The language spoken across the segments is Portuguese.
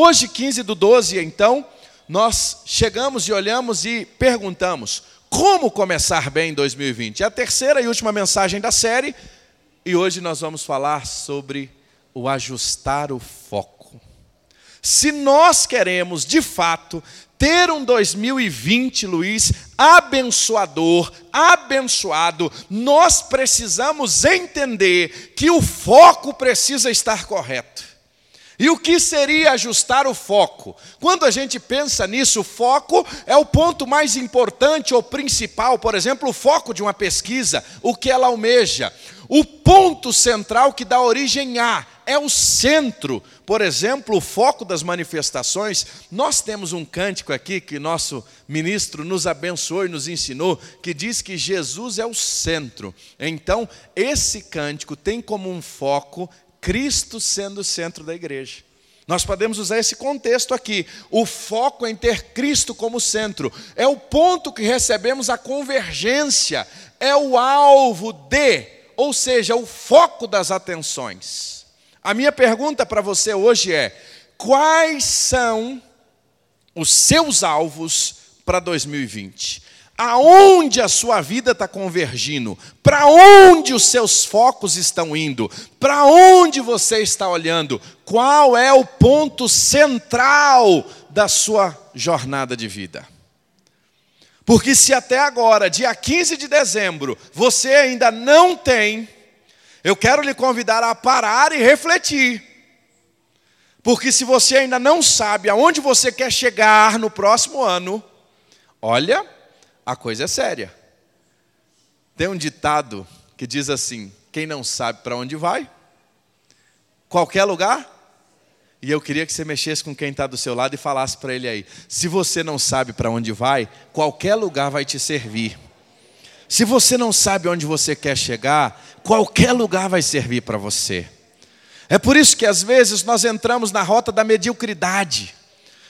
Hoje, 15 do 12, então, nós chegamos e olhamos e perguntamos: como começar bem em 2020? É a terceira e última mensagem da série, e hoje nós vamos falar sobre o ajustar o foco. Se nós queremos, de fato, ter um 2020, Luiz, abençoador, abençoado, nós precisamos entender que o foco precisa estar correto. E o que seria ajustar o foco? Quando a gente pensa nisso, o foco é o ponto mais importante ou principal, por exemplo, o foco de uma pesquisa, o que ela almeja. O ponto central que dá origem a é o centro. Por exemplo, o foco das manifestações. Nós temos um cântico aqui que nosso ministro nos abençoou e nos ensinou, que diz que Jesus é o centro. Então, esse cântico tem como um foco Cristo sendo o centro da igreja. Nós podemos usar esse contexto aqui. O foco em ter Cristo como centro é o ponto que recebemos a convergência, é o alvo de, ou seja, o foco das atenções. A minha pergunta para você hoje é: quais são os seus alvos para 2020? Aonde a sua vida está convergindo, para onde os seus focos estão indo, para onde você está olhando, qual é o ponto central da sua jornada de vida. Porque se até agora, dia 15 de dezembro, você ainda não tem, eu quero lhe convidar a parar e refletir. Porque se você ainda não sabe aonde você quer chegar no próximo ano, olha, a coisa é séria. Tem um ditado que diz assim: quem não sabe para onde vai, qualquer lugar. E eu queria que você mexesse com quem está do seu lado e falasse para ele aí: se você não sabe para onde vai, qualquer lugar vai te servir. Se você não sabe onde você quer chegar, qualquer lugar vai servir para você. É por isso que às vezes nós entramos na rota da mediocridade.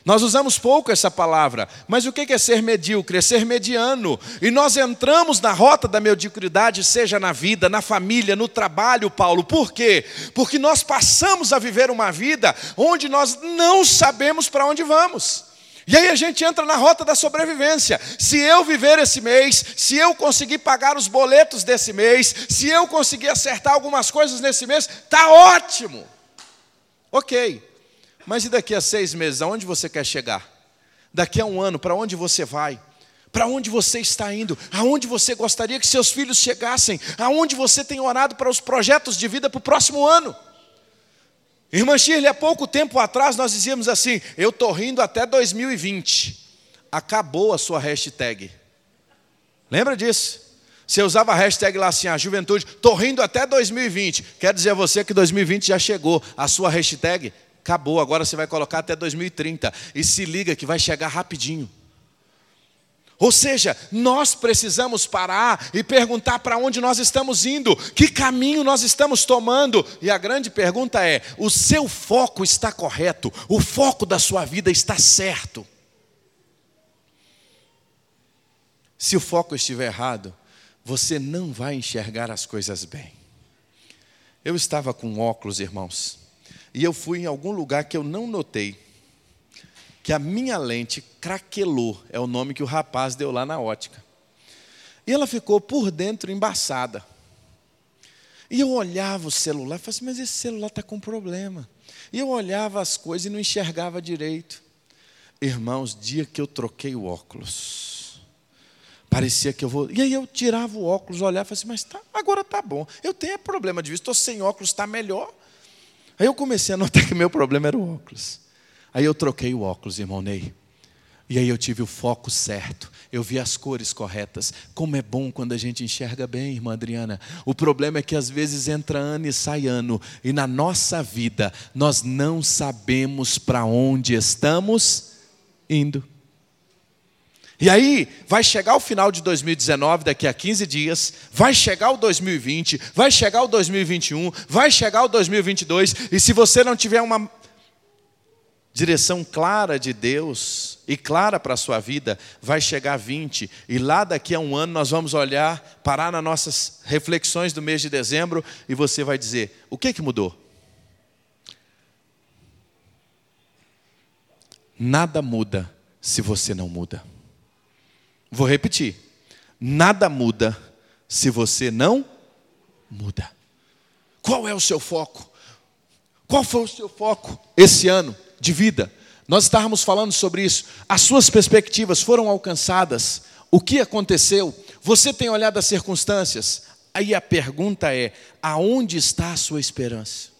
Nós usamos pouco essa palavra, mas o que é ser medíocre? É ser mediano. E nós entramos na rota da mediocridade, seja na vida, na família, no trabalho, Paulo. Por quê? Porque nós passamos a viver uma vida onde nós não sabemos para onde vamos. E aí a gente entra na rota da sobrevivência. Se eu viver esse mês, se eu conseguir pagar os boletos desse mês, se eu conseguir acertar algumas coisas nesse mês, tá ótimo. Ok. Mas e daqui a seis meses, aonde você quer chegar? Daqui a um ano, para onde você vai? Para onde você está indo? Aonde você gostaria que seus filhos chegassem? Aonde você tem orado para os projetos de vida para o próximo ano? Irmã Shirley, há pouco tempo atrás nós dizíamos assim: eu estou rindo até 2020. Acabou a sua hashtag. Lembra disso? Você usava a hashtag lá assim, a juventude, estou rindo até 2020. Quer dizer a você que 2020 já chegou. A sua hashtag Acabou, agora você vai colocar até 2030. E se liga que vai chegar rapidinho. Ou seja, nós precisamos parar e perguntar para onde nós estamos indo, que caminho nós estamos tomando. E a grande pergunta é: o seu foco está correto? O foco da sua vida está certo? Se o foco estiver errado, você não vai enxergar as coisas bem. Eu estava com óculos, irmãos, e eu fui em algum lugar que eu não notei, que a minha lente craquelou, é o nome que o rapaz deu lá na ótica. E ela ficou por dentro embaçada. E eu olhava o celular e falava assim, mas esse celular está com problema. E eu olhava as coisas e não enxergava direito. Irmãos, dia que eu troquei o óculos, parecia que eu vou. E aí eu tirava o óculos, olhava e falava assim, mas tá, agora está bom. Eu tenho problema de vista, estou sem óculos, está melhor. Aí eu comecei a notar que meu problema era o óculos. Aí eu troquei o óculos, irmão Ney. E aí eu tive o foco certo, eu vi as cores corretas. Como é bom quando a gente enxerga bem, irmã Adriana. O problema é que às vezes entra ano e sai ano, e na nossa vida nós não sabemos para onde estamos indo. E aí, vai chegar o final de 2019, daqui a 15 dias, vai chegar o 2020, vai chegar o 2021, vai chegar o 2022, e se você não tiver uma direção clara de Deus e clara para a sua vida, vai chegar 20, e lá daqui a um ano nós vamos olhar, parar nas nossas reflexões do mês de dezembro, e você vai dizer: o que, que mudou? Nada muda se você não muda. Vou repetir. Nada muda se você não muda. Qual é o seu foco? Qual foi o seu foco esse ano de vida? Nós estávamos falando sobre isso. As suas perspectivas foram alcançadas? O que aconteceu? Você tem olhado as circunstâncias? Aí a pergunta é: aonde está a sua esperança?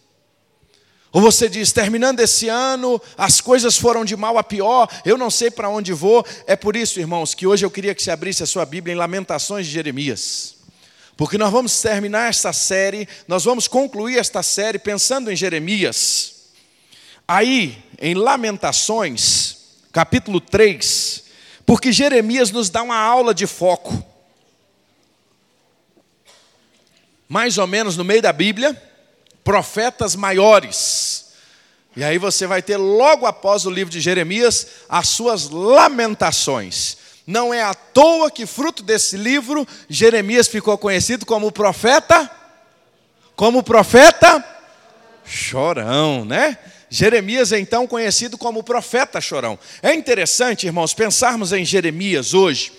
Ou você diz, terminando esse ano, as coisas foram de mal a pior, eu não sei para onde vou. É por isso, irmãos, que hoje eu queria que se abrisse a sua Bíblia em Lamentações de Jeremias. Porque nós vamos terminar esta série, nós vamos concluir esta série pensando em Jeremias. Aí, em Lamentações, capítulo 3, porque Jeremias nos dá uma aula de foco. Mais ou menos no meio da Bíblia, profetas maiores. E aí você vai ter logo após o livro de Jeremias as suas lamentações. Não é à toa que fruto desse livro Jeremias ficou conhecido como profeta como profeta chorão, né? Jeremias é então conhecido como profeta chorão. É interessante, irmãos, pensarmos em Jeremias hoje,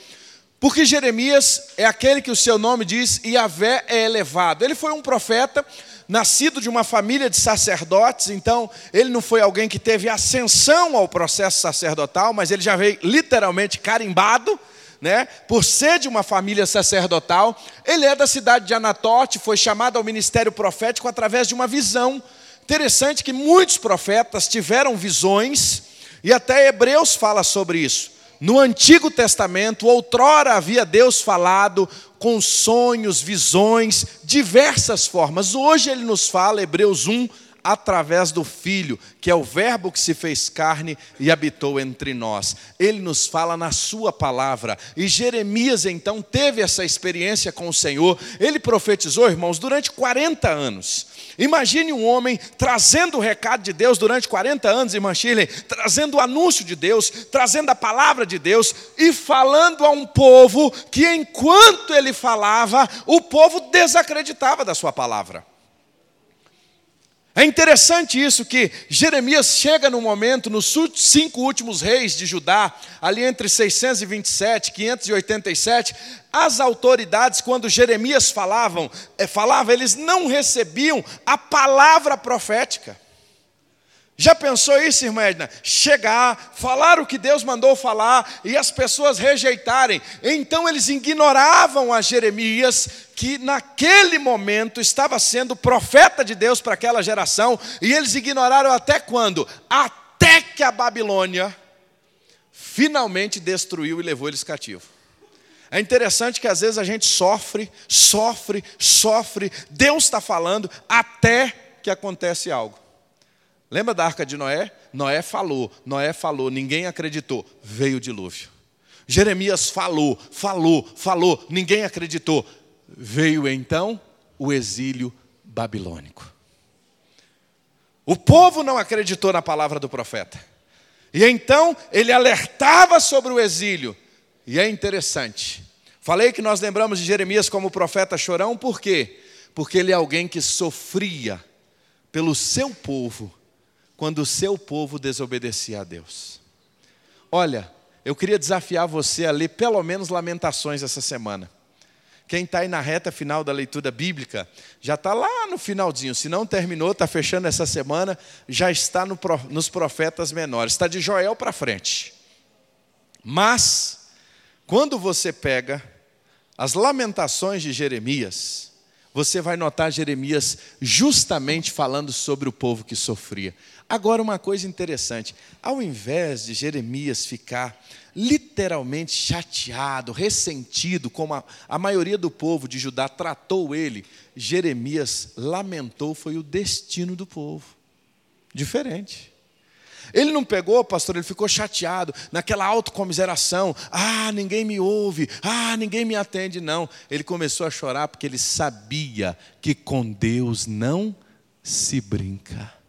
porque Jeremias é aquele que o seu nome diz Yahvé é elevado. Ele foi um profeta nascido de uma família de sacerdotes, então ele não foi alguém que teve ascensão ao processo sacerdotal, mas ele já veio literalmente carimbado, né, por ser de uma família sacerdotal. Ele é da cidade de Anatote, foi chamado ao ministério profético através de uma visão. Interessante que muitos profetas tiveram visões, e até Hebreus fala sobre isso. No Antigo Testamento, outrora havia Deus falado com sonhos, visões, diversas formas. Hoje ele nos fala, Hebreus 1, através do Filho, que é o Verbo que se fez carne e habitou entre nós. Ele nos fala na Sua palavra. E Jeremias então teve essa experiência com o Senhor. Ele profetizou, irmãos, durante 40 anos. Imagine um homem trazendo o recado de Deus durante 40 anos, irmã Shirley, trazendo o anúncio de Deus, trazendo a palavra de Deus e falando a um povo que, enquanto ele falava, o povo desacreditava da sua palavra. É interessante isso que Jeremias chega no momento, nos cinco últimos reis de Judá, ali entre 627 e 587, as autoridades, quando Jeremias falavam, é, falava, eles não recebiam a palavra profética. Já pensou isso, irmã Edna? Chegar, falar o que Deus mandou falar e as pessoas rejeitarem. Então eles ignoravam a Jeremias, que naquele momento estava sendo profeta de Deus para aquela geração, e eles ignoraram até quando? Até que a Babilônia finalmente destruiu e levou eles cativos. É interessante que às vezes a gente sofre, sofre, sofre, Deus está falando até que acontece algo. Lembra da arca de Noé? Noé falou, Noé falou, ninguém acreditou, veio o dilúvio. Jeremias falou, falou, falou, ninguém acreditou. Veio então o exílio babilônico. O povo não acreditou na palavra do profeta. E então ele alertava sobre o exílio. E é interessante. Falei que nós lembramos de Jeremias como profeta chorão, por quê? Porque ele é alguém que sofria pelo seu povo quando o seu povo desobedecia a Deus. Olha, eu queria desafiar você a ler pelo menos Lamentações essa semana. Quem está aí na reta final da leitura bíblica, já está lá no finalzinho. Se não terminou, está fechando essa semana, já está no, nos profetas menores. Está de Joel para frente. Mas, quando você pega as lamentações de Jeremias, você vai notar Jeremias justamente falando sobre o povo que sofria. Agora, uma coisa interessante: ao invés de Jeremias ficar literalmente chateado, ressentido, como a, a maioria do povo de Judá tratou ele, Jeremias lamentou foi o destino do povo. Diferente. Ele não pegou, pastor, ele ficou chateado, naquela autocomiseração. Ah, ninguém me ouve, ah, ninguém me atende. Não, ele começou a chorar porque ele sabia que com Deus não se brinca.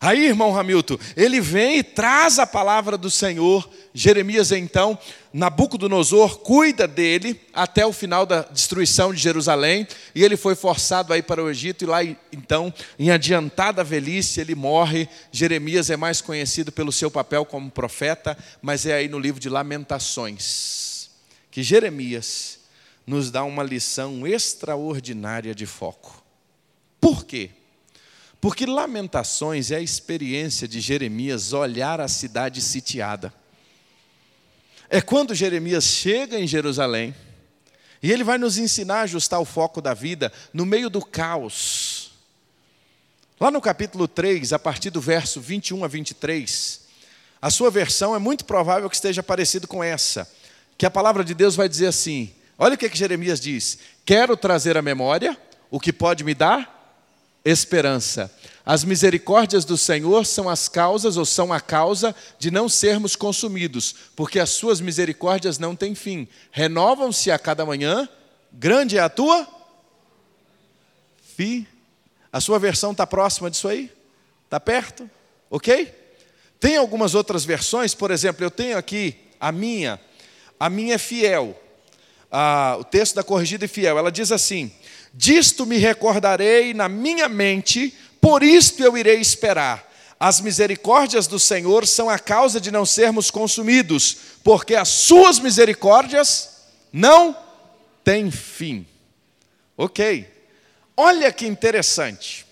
Aí, irmão Hamilton, ele vem e traz a palavra do Senhor. Jeremias, então, Nabucodonosor cuida dele até o final da destruição de Jerusalém, e ele foi forçado a ir para o Egito, e lá, então, em adiantada velhice, ele morre. Jeremias é mais conhecido pelo seu papel como profeta, mas é aí no livro de Lamentações que Jeremias nos dá uma lição extraordinária de foco. Por quê? Porque Lamentações é a experiência de Jeremias olhar a cidade sitiada. É quando Jeremias chega em Jerusalém, e ele vai nos ensinar a ajustar o foco da vida no meio do caos. Lá no capítulo 3, a partir do verso 21 a 23, a sua versão é muito provável que esteja parecido com essa, que a palavra de Deus vai dizer assim: olha o que, que Jeremias diz: Quero trazer à memória o que pode me dar esperança. As misericórdias do Senhor são as causas ou são a causa de não sermos consumidos, porque as suas misericórdias não têm fim. Renovam-se a cada manhã. Grande é a tua fi. A sua versão está próxima disso aí? Está perto? Ok? Tem algumas outras versões, por exemplo, eu tenho aqui a minha, a minha é fiel. Ah, o texto da corrigida e fiel, ela diz assim: Disto me recordarei na minha mente, por isto eu irei esperar. As misericórdias do Senhor são a causa de não sermos consumidos, porque as suas misericórdias não têm fim. Ok. Olha que interessante.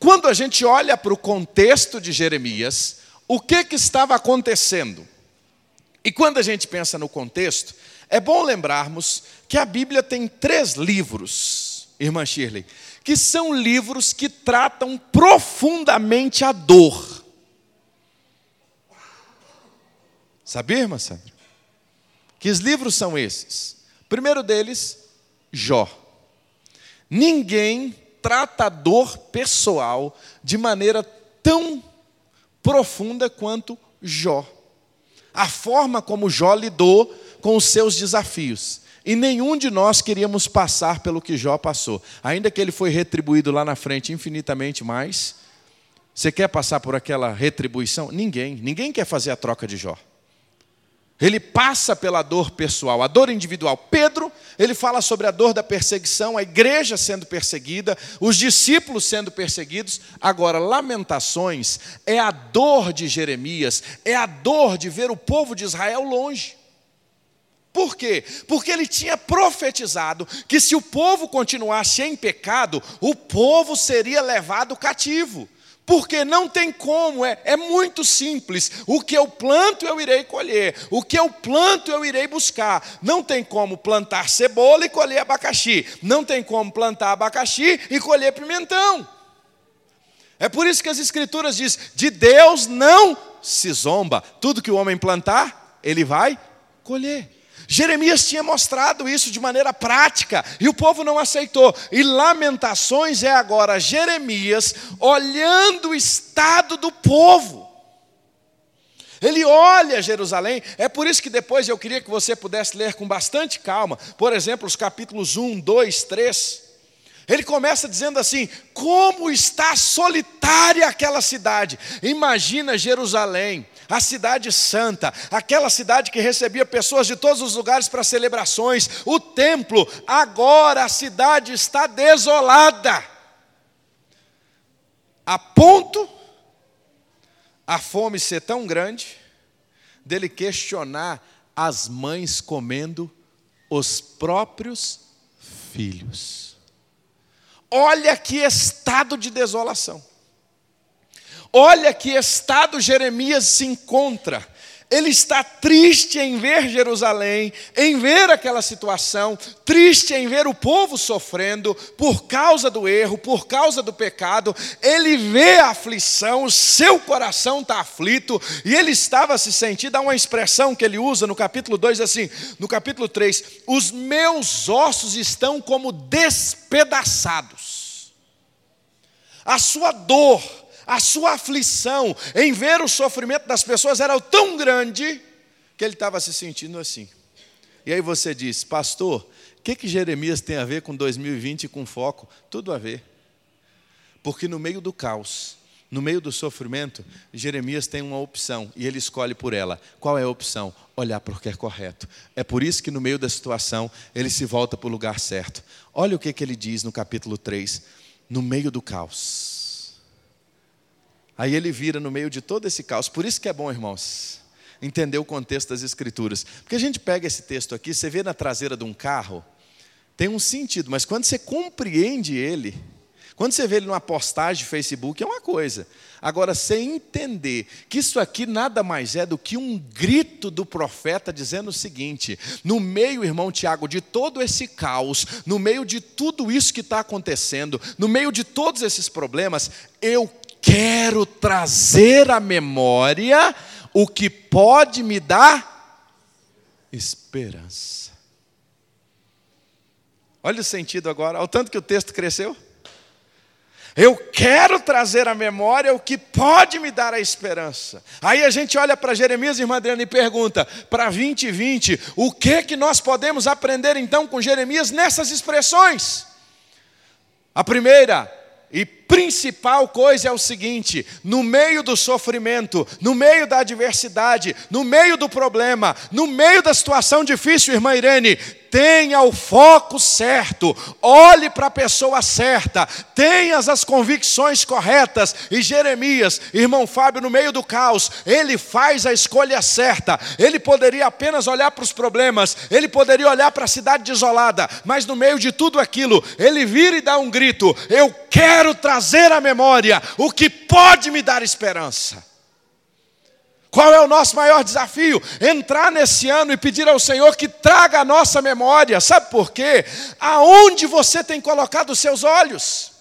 Quando a gente olha para o contexto de Jeremias, o que, que estava acontecendo? E quando a gente pensa no contexto, é bom lembrarmos que a Bíblia tem três livros irmã Shirley, que são livros que tratam profundamente a dor. Sabia, irmã Sandra? Que os livros são esses? primeiro deles, Jó. Ninguém trata a dor pessoal de maneira tão profunda quanto Jó. A forma como Jó lidou com os seus desafios. E nenhum de nós queríamos passar pelo que Jó passou. Ainda que ele foi retribuído lá na frente infinitamente mais. Você quer passar por aquela retribuição? Ninguém. Ninguém quer fazer a troca de Jó. Ele passa pela dor pessoal, a dor individual. Pedro, ele fala sobre a dor da perseguição, a igreja sendo perseguida, os discípulos sendo perseguidos. Agora, Lamentações é a dor de Jeremias, é a dor de ver o povo de Israel longe. Por quê? Porque ele tinha profetizado que se o povo continuasse em pecado, o povo seria levado cativo. Porque não tem como, é, é muito simples. O que eu planto, eu irei colher. O que eu planto, eu irei buscar. Não tem como plantar cebola e colher abacaxi. Não tem como plantar abacaxi e colher pimentão. É por isso que as Escrituras dizem: de Deus não se zomba. Tudo que o homem plantar, ele vai colher. Jeremias tinha mostrado isso de maneira prática e o povo não aceitou. E Lamentações é agora Jeremias olhando o estado do povo. Ele olha Jerusalém, é por isso que depois eu queria que você pudesse ler com bastante calma, por exemplo, os capítulos 1, 2, 3. Ele começa dizendo assim: como está solitária aquela cidade. Imagina Jerusalém, a cidade santa, aquela cidade que recebia pessoas de todos os lugares para celebrações, o templo, agora a cidade está desolada. A ponto a fome ser tão grande dele questionar as mães comendo os próprios filhos. Olha que estado de desolação. Olha que estado Jeremias se encontra. Ele está triste em ver Jerusalém, em ver aquela situação, triste em ver o povo sofrendo por causa do erro, por causa do pecado. Ele vê a aflição, o seu coração está aflito e ele estava se sentindo. Há uma expressão que ele usa no capítulo 2 assim, no capítulo 3: Os meus ossos estão como despedaçados. A sua dor, a sua aflição em ver o sofrimento das pessoas era tão grande que ele estava se sentindo assim. E aí você diz, pastor, o que, que Jeremias tem a ver com 2020 e com foco? Tudo a ver. Porque no meio do caos, No meio do sofrimento, Jeremias tem uma opção e ele escolhe por ela. Qual é a opção? Olhar para o que é correto. É por isso que no meio da situação ele se volta para o lugar certo. Olha o que, que ele diz no capítulo 3, no meio do caos. Aí ele vira no meio de todo esse caos. Por isso que é bom, irmãos, entender o contexto das Escrituras. Porque a gente pega esse texto aqui, você vê na traseira de um carro, tem um sentido, mas quando você compreende ele, quando você vê ele numa postagem de Facebook, é uma coisa. Agora, você entender que isso aqui nada mais é do que um grito do profeta dizendo o seguinte: no meio, irmão Tiago, de todo esse caos, no meio de tudo isso que está acontecendo, no meio de todos esses problemas, eu quero trazer à memória o que pode me dar esperança. Olha o sentido agora, ao tanto que o texto cresceu. Eu quero trazer à memória o que pode me dar a esperança. Aí a gente olha para Jeremias, irmã Adriana, e pergunta: para 2020, o que que nós podemos aprender então com Jeremias nessas expressões? A primeira e principal coisa é o seguinte: no meio do sofrimento, no meio da adversidade, no meio do problema, no meio da situação difícil, irmã Irene, tenha o foco certo, olhe para a pessoa certa, tenha as convicções corretas. E Jeremias, irmão Fábio, no meio do caos, ele faz a escolha certa. Ele poderia apenas olhar para os problemas, ele poderia olhar para a cidade desolada, mas no meio de tudo aquilo, ele vira e dá um grito: Eu quero trazer à memória o que pode me dar esperança. Qual é o nosso maior desafio? Entrar nesse ano e pedir ao Senhor que traga a nossa memória. Sabe por quê? Aonde você tem colocado os seus olhos?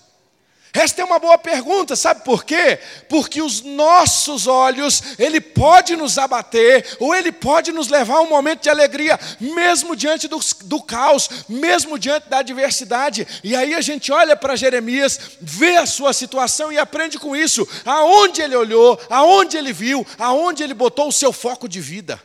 Esta é uma boa pergunta, sabe por quê? Porque os nossos olhos, ele pode nos abater, ou ele pode nos levar a um momento de alegria, mesmo diante do, do caos, mesmo diante da adversidade. E aí a gente olha para Jeremias, vê a sua situação e aprende com isso. Aonde ele olhou, aonde ele viu, aonde ele botou o seu foco de vida.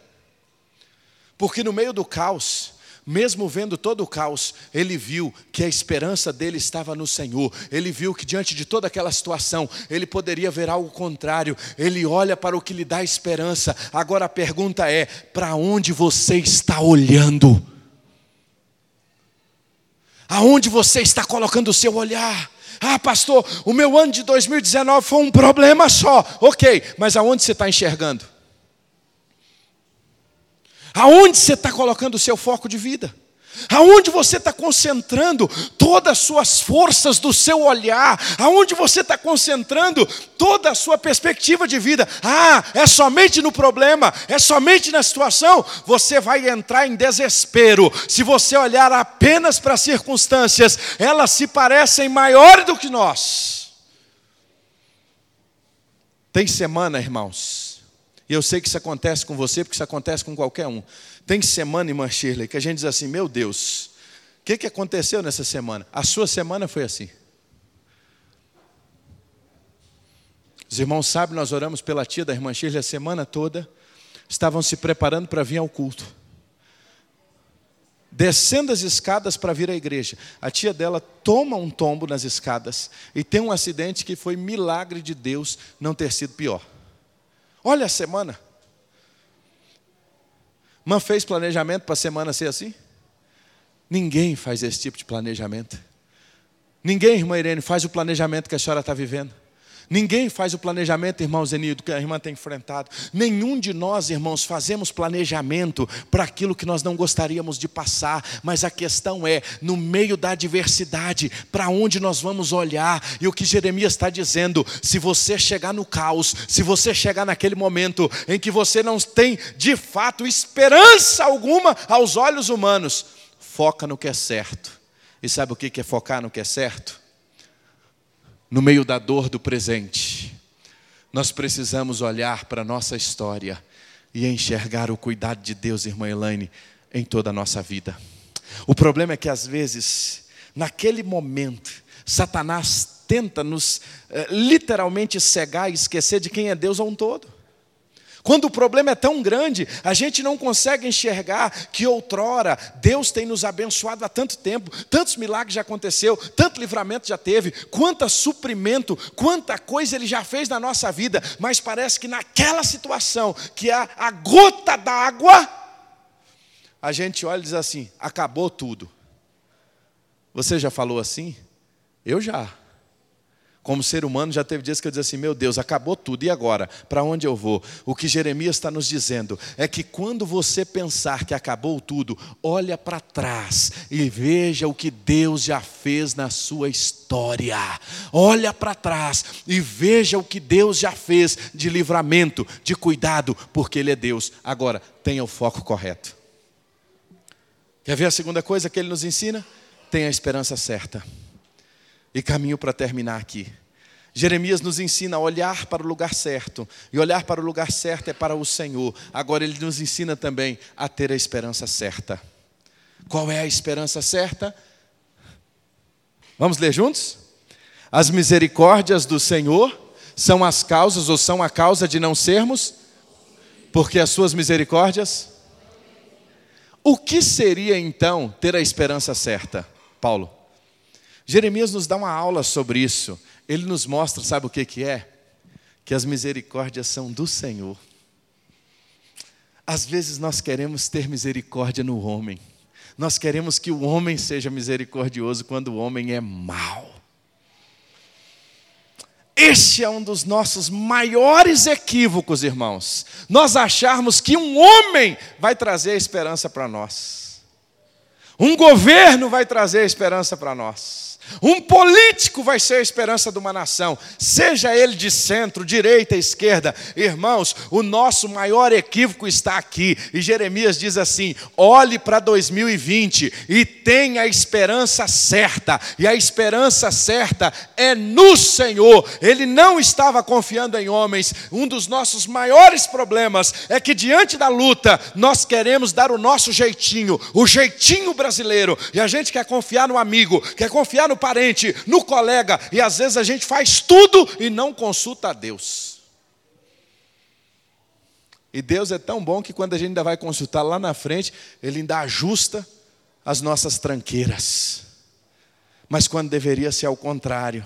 Porque no meio do caos, mesmo vendo todo o caos, ele viu que a esperança dele estava no Senhor. Ele viu que diante de toda aquela situação, ele poderia ver algo contrário. Ele olha para o que lhe dá esperança. Agora a pergunta é: para onde você está olhando? Aonde você está colocando o seu olhar? Ah, pastor, o meu ano de 2019 foi um problema só. Ok, mas aonde você está enxergando? Aonde você está colocando o seu foco de vida? Aonde você está concentrando todas as suas forças do seu olhar? Aonde você está concentrando toda a sua perspectiva de vida? Ah, é somente no problema, é somente na situação. Você vai entrar em desespero. Se você olhar apenas para as circunstâncias, elas se parecem maiores do que nós. Tem semana, irmãos, e eu sei que isso acontece com você, porque isso acontece com qualquer um. Tem semana, irmã Shirley, que a gente diz assim: meu Deus, o que, que aconteceu nessa semana? A sua semana foi assim. Os irmãos sabem, nós oramos pela tia da irmã Shirley a semana toda, estavam se preparando para vir ao culto. Descendo as escadas para vir à igreja. A tia dela toma um tombo nas escadas e tem um acidente que foi milagre de Deus não ter sido pior. Olha a semana. Man fez planejamento para a semana ser assim? Ninguém faz esse tipo de planejamento. Ninguém, irmã Irene, faz o planejamento que a senhora está vivendo. Ninguém faz o planejamento, irmão Zenildo, que a irmã tem enfrentado. Nenhum de nós, irmãos, fazemos planejamento para aquilo que nós não gostaríamos de passar. Mas a questão é, no meio da adversidade, para onde nós vamos olhar? E o que Jeremias está dizendo: se você chegar no caos, se você chegar naquele momento em que você não tem de fato esperança alguma aos olhos humanos, foca no que é certo. E sabe o que é focar no que é certo? No meio da dor do presente, nós precisamos olhar para a nossa história e enxergar o cuidado de Deus, irmã Elaine, em toda a nossa vida. O problema é que às vezes, naquele momento, Satanás tenta nos eh, literalmente cegar e esquecer de quem é Deus a um todo. Quando o problema é tão grande, a gente não consegue enxergar que outrora Deus tem nos abençoado há tanto tempo, tantos milagres já aconteceu, tanto livramento já teve, quanto suprimento, quanta coisa Ele já fez na nossa vida, mas parece que naquela situação, que é a gota d'água, a gente olha e diz assim: acabou tudo. Você já falou assim? Eu já. Como ser humano, já teve dias que eu dizia assim: meu Deus, acabou tudo, e agora? Para onde eu vou? O que Jeremias está nos dizendo é que quando você pensar que acabou tudo, olha para trás e veja o que Deus já fez na sua história. Olha para trás e veja o que Deus já fez de livramento, de cuidado, porque Ele é Deus. Agora, tenha o foco correto. Quer ver a segunda coisa que Ele nos ensina? Tenha a esperança certa. E caminho para terminar aqui. Jeremias nos ensina a olhar para o lugar certo, e olhar para o lugar certo é para o Senhor. Agora ele nos ensina também a ter a esperança certa. Qual é a esperança certa? Vamos ler juntos? As misericórdias do Senhor são as causas ou são a causa de não sermos, porque as suas misericórdias. O que seria então ter a esperança certa, Paulo? Jeremias nos dá uma aula sobre isso. Ele nos mostra, sabe o que, que é? Que as misericórdias são do Senhor. Às vezes nós queremos ter misericórdia no homem. Nós queremos que o homem seja misericordioso quando o homem é mau. Este é um dos nossos maiores equívocos, irmãos. Nós acharmos que um homem vai trazer a esperança para nós. Um governo vai trazer a esperança para nós. Um político vai ser a esperança de uma nação, seja ele de centro, direita, esquerda. Irmãos, o nosso maior equívoco está aqui. E Jeremias diz assim: olhe para 2020 e tenha a esperança certa. E a esperança certa é no Senhor. Ele não estava confiando em homens. Um dos nossos maiores problemas é que diante da luta nós queremos dar o nosso jeitinho, o jeitinho brasileiro. E a gente quer confiar no amigo, quer confiar no parente, no colega, e às vezes a gente faz tudo e não consulta a Deus. E Deus é tão bom que quando a gente ainda vai consultar lá na frente, Ele ainda ajusta as nossas tranqueiras. Mas quando deveria ser ao contrário,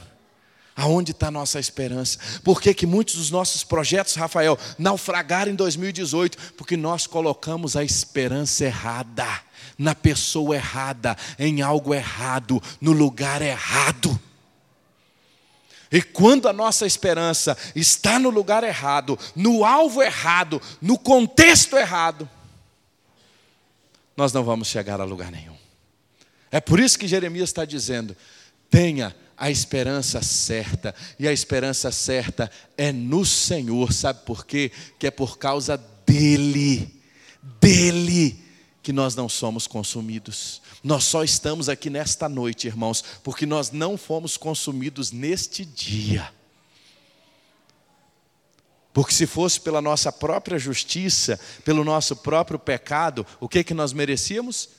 aonde está a nossa esperança? Por que, que muitos dos nossos projetos, Rafael, naufragaram em 2018? Porque nós colocamos a esperança errada na pessoa errada, em algo errado, no lugar errado. E quando a nossa esperança está no lugar errado, no alvo errado, no contexto errado, nós não vamos chegar a lugar nenhum. É por isso que Jeremias está dizendo: tenha a esperança certa, e a esperança certa é no Senhor, sabe por quê? Que é por causa dEle, dEle que nós não somos consumidos. Nós só estamos aqui nesta noite, irmãos, porque nós não fomos consumidos neste dia. Porque se fosse pela nossa própria justiça, pelo nosso próprio pecado, o que que nós merecíamos?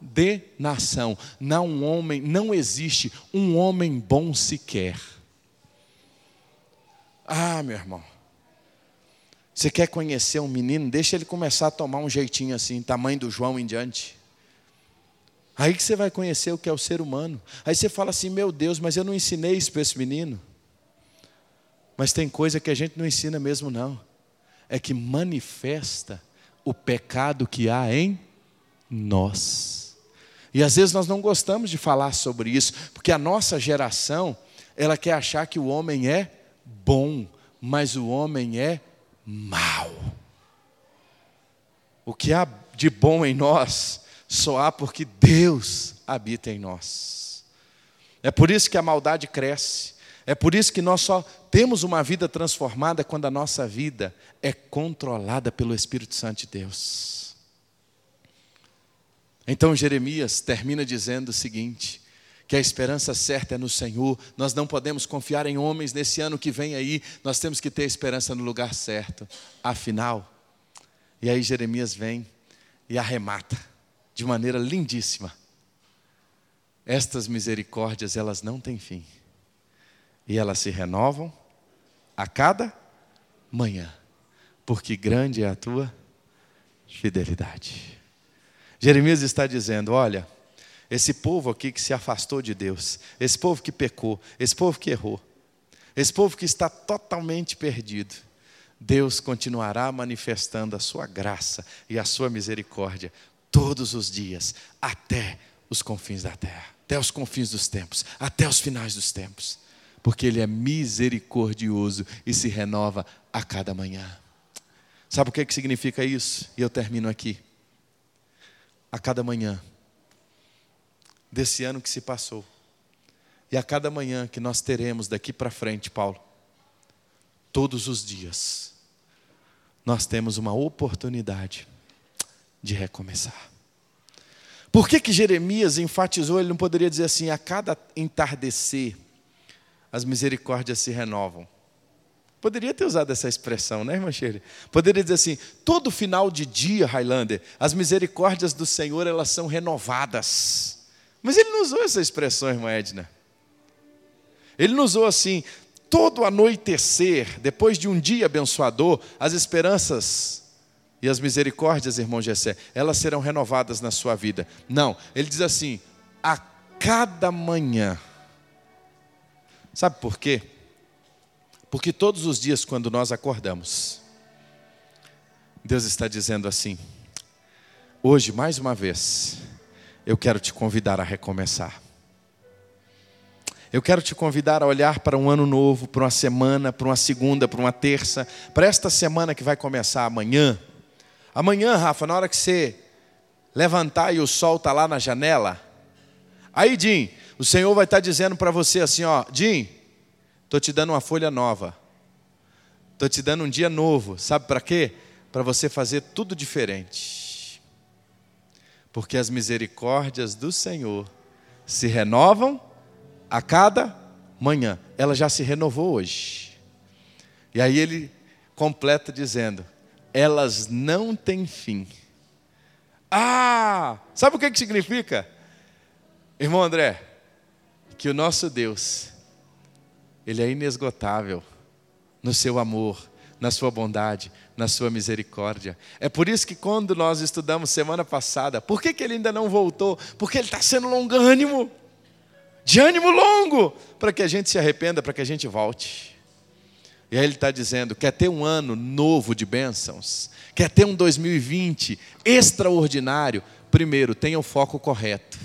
Condenação. Não um homem, não existe um homem bom sequer. Ah, meu irmão. Você quer conhecer um menino? Deixa ele começar a tomar um jeitinho assim, tamanho do João em diante. Aí que você vai conhecer o que é o ser humano. Aí você fala assim: meu Deus, mas eu não ensinei isso para esse menino. Mas tem coisa que a gente não ensina mesmo, não. É que manifesta o pecado que há em nós. E às vezes nós não gostamos de falar sobre isso, porque a nossa geração, ela quer achar que o homem é bom, mas o homem é mal. O que há de bom em nós só há porque Deus habita em nós. É por isso que a maldade cresce. É por isso que nós só temos uma vida transformada quando a nossa vida é controlada pelo Espírito Santo de Deus. Então Jeremias termina dizendo o seguinte: que a esperança certa é no Senhor. Nós não podemos confiar em homens nesse ano que vem aí, nós temos que ter esperança no lugar certo. Afinal, e aí Jeremias vem e arremata de maneira lindíssima. Estas misericórdias, elas não têm fim. E elas se renovam a cada manhã. porque grande é a tua fidelidade. Jeremias está dizendo: olha, esse povo aqui que se afastou de Deus, esse povo que pecou, esse povo que errou, esse povo que está totalmente perdido, Deus continuará manifestando a sua graça e a sua misericórdia todos os dias, até os confins da terra, até os confins dos tempos, até os finais dos tempos, porque Ele é misericordioso e se renova a cada manhã. Sabe o que, é que significa isso? E eu termino aqui. A cada manhã desse ano que se passou, e a cada manhã que nós teremos daqui para frente, Paulo, todos os dias, nós temos uma oportunidade de recomeçar. Por que, que Jeremias enfatizou? Ele não poderia dizer assim: a cada entardecer, as misericórdias se renovam. Poderia ter usado essa expressão, né, irmã Shirley? Poderia dizer assim: todo final de dia, Highlander, as misericórdias do Senhor elas são renovadas. Mas ele não usou essa expressão, irmã Edna. Ele não usou assim: todo anoitecer, depois de um dia abençoador, as esperanças e as misericórdias, irmão Gessé, elas serão renovadas na sua vida. Não, ele diz assim: a cada manhã. Sabe por quê? Porque todos os dias, quando nós acordamos, Deus está dizendo assim: hoje, mais uma vez, eu quero te convidar a recomeçar. Eu quero te convidar a olhar para um ano novo, para uma semana, para uma segunda, para uma terça, para esta semana que vai começar amanhã. Amanhã, Rafa, na hora que você levantar e o sol está lá na janela, aí, Jim, o Senhor vai estar dizendo para você assim: ó, Jim, Estou te dando uma folha nova. Estou te dando um dia novo. Sabe para quê? Para você fazer tudo diferente. Porque as misericórdias do Senhor se renovam a cada manhã. Ela já se renovou hoje. E aí ele completa dizendo: elas não têm fim. Ah! Sabe o que, que significa? Irmão André, que o nosso Deus ele é inesgotável no seu amor, na sua bondade, na sua misericórdia. É por isso que quando nós estudamos semana passada, por que, que ele ainda não voltou? Porque ele está sendo longânimo, de ânimo longo, para que a gente se arrependa, para que a gente volte. E aí ele está dizendo: quer ter um ano novo de bênçãos, quer ter um 2020 extraordinário, primeiro, tenha o foco correto,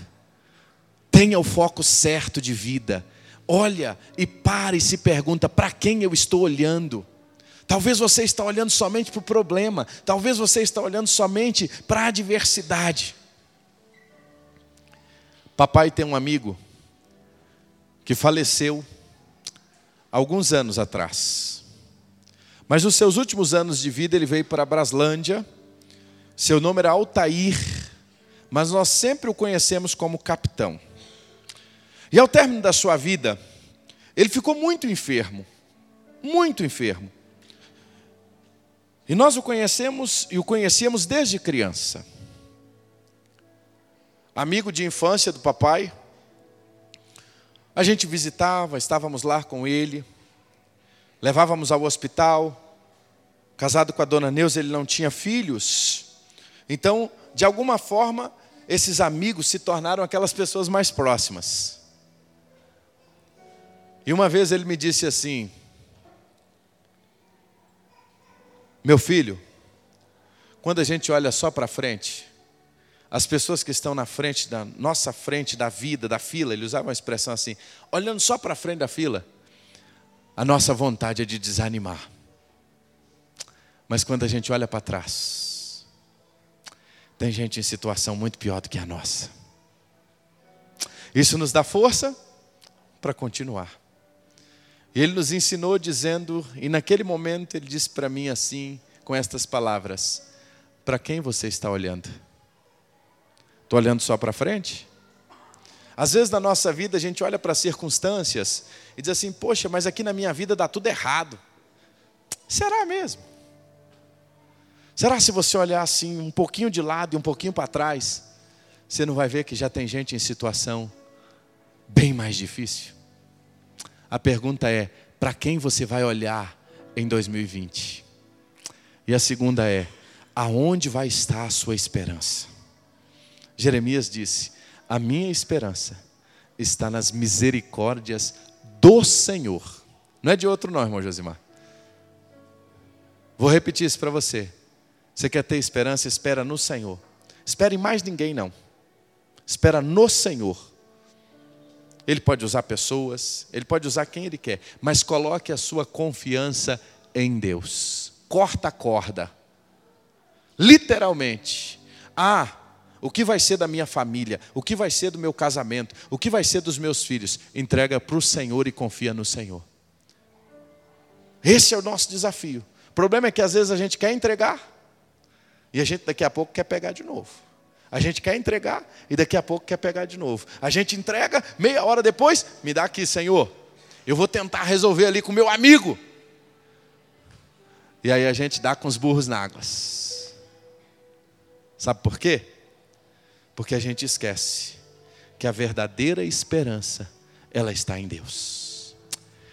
tenha o foco certo de vida olha e para e se pergunta: para quem eu estou olhando? Talvez você está olhando somente para o problema, talvez você está olhando somente para a adversidade. Papai tem um amigo que faleceu alguns anos atrás. Mas nos seus últimos anos de vida ele veio para Braslândia. Seu nome era Altair, mas nós sempre o conhecemos como capitão. E ao término da sua vida, ele ficou muito enfermo, muito enfermo. E nós o conhecemos e o conhecíamos desde criança. Amigo de infância do papai. A gente visitava, estávamos lá com ele, levávamos ao hospital. Casado com a dona Neuza, ele não tinha filhos. Então, de alguma forma, esses amigos se tornaram aquelas pessoas mais próximas. E uma vez ele me disse assim: Meu filho, quando a gente olha só para frente, as pessoas que estão na frente da nossa frente da vida, da fila, ele usava uma expressão assim, olhando só para frente da fila, a nossa vontade é de desanimar. Mas quando a gente olha para trás, tem gente em situação muito pior do que a nossa. Isso nos dá força para continuar. Ele nos ensinou dizendo, e naquele momento ele disse para mim assim, com estas palavras: Para quem você está olhando? Estou olhando só para frente? Às vezes na nossa vida a gente olha para as circunstâncias e diz assim: Poxa, mas aqui na minha vida dá tudo errado. Será mesmo? Será se você olhar assim um pouquinho de lado e um pouquinho para trás, você não vai ver que já tem gente em situação bem mais difícil? A pergunta é: para quem você vai olhar em 2020? E a segunda é: aonde vai estar a sua esperança? Jeremias disse: A minha esperança está nas misericórdias do Senhor. Não é de outro, não, irmão Josimar. Vou repetir isso para você. Você quer ter esperança? Espera no Senhor. Espere mais ninguém, não. Espera no Senhor. Ele pode usar pessoas, ele pode usar quem ele quer, mas coloque a sua confiança em Deus. Corta a corda. Literalmente. Ah, o que vai ser da minha família? O que vai ser do meu casamento? O que vai ser dos meus filhos? Entrega para o Senhor e confia no Senhor. Esse é o nosso desafio. O problema é que às vezes a gente quer entregar e a gente daqui a pouco quer pegar de novo. A gente quer entregar e daqui a pouco quer pegar de novo. A gente entrega, meia hora depois, me dá aqui, Senhor. Eu vou tentar resolver ali com meu amigo. E aí a gente dá com os burros na água. Sabe por quê? Porque a gente esquece que a verdadeira esperança, ela está em Deus.